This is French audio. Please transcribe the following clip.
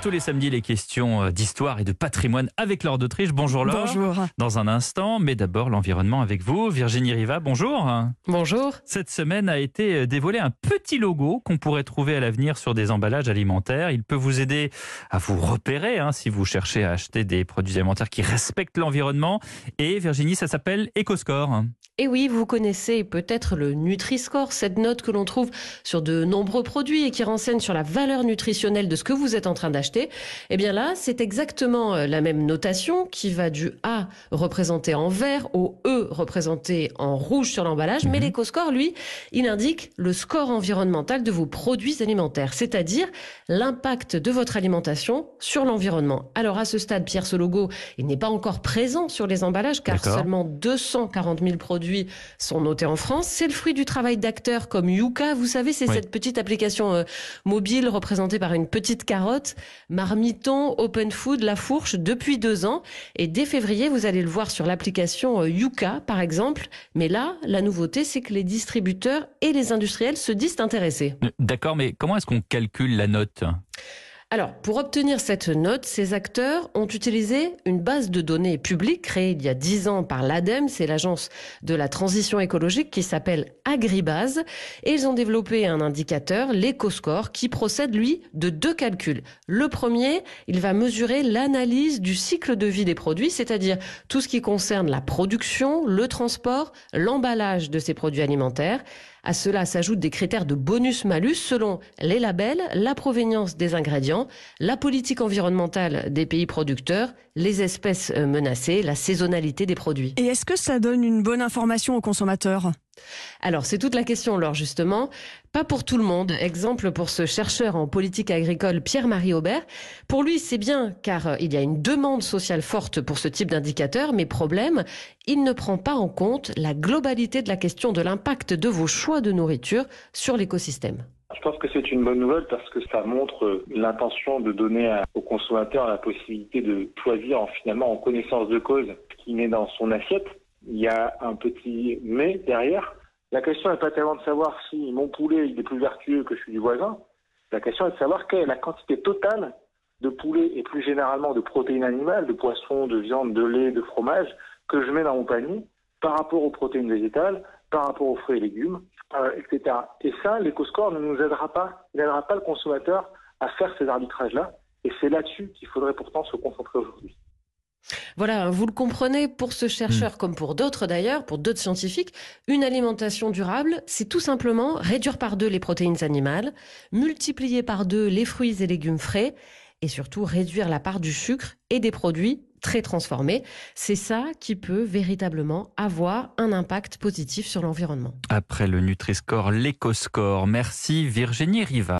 Tous les samedis, les questions euh, d'histoire et de patrimoine avec Laure d'Autriche. Bonjour Laure. Bonjour. Dans un instant, mais d'abord l'environnement avec vous. Virginie Riva, bonjour. Bonjour. Cette semaine a été euh, dévoilé un petit logo qu'on pourrait trouver à l'avenir sur des emballages alimentaires. Il peut vous aider à vous repérer hein, si vous cherchez à acheter des produits alimentaires qui respectent l'environnement. Et Virginie, ça s'appelle EcoScore. Et oui, vous connaissez peut-être le Nutri-Score, cette note que l'on trouve sur de nombreux produits et qui renseigne sur la valeur nutritionnelle de ce que vous êtes en train d'acheter. Eh bien là, c'est exactement euh, la même notation qui va du A représenté en vert au E représenté en rouge sur l'emballage. Mais l'EcoScore, lui, il indique le score environnemental de vos produits alimentaires, c'est-à-dire l'impact de votre alimentation sur l'environnement. Alors à ce stade, Pierre, ce logo, il n'est pas encore présent sur les emballages car seulement 240 000 produits sont notés en France. C'est le fruit du travail d'acteurs comme Yuka. Vous savez, c'est Oui. cette petite application euh, mobile représentée par une petite carotte. Marmiton, Open Food, La Fourche, depuis deux ans. Et dès février, vous allez le voir sur l'application euh, Yuka, par exemple. Mais là, la nouveauté, c'est que les distributeurs et les industriels se disent intéressés. D'accord, mais comment est-ce qu'on calcule la note? Alors, pour obtenir cette note, ces acteurs ont utilisé une base de données publique créée il y a 10 ans par l'ADEME, c'est l'agence de la transition écologique qui s'appelle Agribase, et ils ont développé un indicateur, l'EcoScore, qui procède, lui, de deux calculs. Le premier, il va mesurer l'analyse du cycle de vie des produits, c'est-à-dire tout ce qui concerne la production, le transport, l'emballage de ces produits alimentaires. À cela s'ajoutent des critères de bonus-malus selon les labels, la provenance des ingrédients, la politique environnementale des pays producteurs, les espèces euh, menacées, la saisonnalité des produits. Et est-ce que ça donne une bonne information aux consommateurs? Alors, c'est toute la question, Laure, justement. Pas pour tout le monde. Exemple pour ce chercheur en politique agricole, Pierre-Marie Aubert. Pour lui, c'est bien, car euh, il y a une demande sociale forte pour ce type d'indicateur, mais problème, il ne prend pas en compte la globalité de la question de l'impact de vos choix de nourriture sur l'écosystème. Je pense que c'est une bonne nouvelle parce que ça montre euh, l'intention de donner aux consommateurs la possibilité de choisir en, finalement en connaissance de cause ce qui met dans son assiette. Il y a un petit mais derrière. La question n'est pas tellement de savoir si mon poulet est plus vertueux que celui du voisin. La question est de savoir quelle est la quantité totale de poulet et plus généralement de protéines animales, de poissons, de viande, de lait, de fromage que je mets dans mon panier par rapport aux protéines végétales, par rapport aux fruits et légumes, euh, etc. Et ça, l'éco-score ne nous aidera pas, il n'aidera pas le consommateur à faire ces arbitrages-là. Et c'est là-dessus qu'il faudrait pourtant se concentrer aujourd'hui. Voilà, vous le comprenez, pour ce chercheur comme pour d'autres d'ailleurs, pour d'autres scientifiques, une alimentation durable, c'est tout simplement réduire par deux les protéines animales, multiplier par deux les fruits et légumes frais, et surtout réduire la part du sucre et des produits très transformés. C'est ça qui peut véritablement avoir un impact positif sur l'environnement. Après le Nutri-Score, l'EcoScore. Merci Virginie Riva.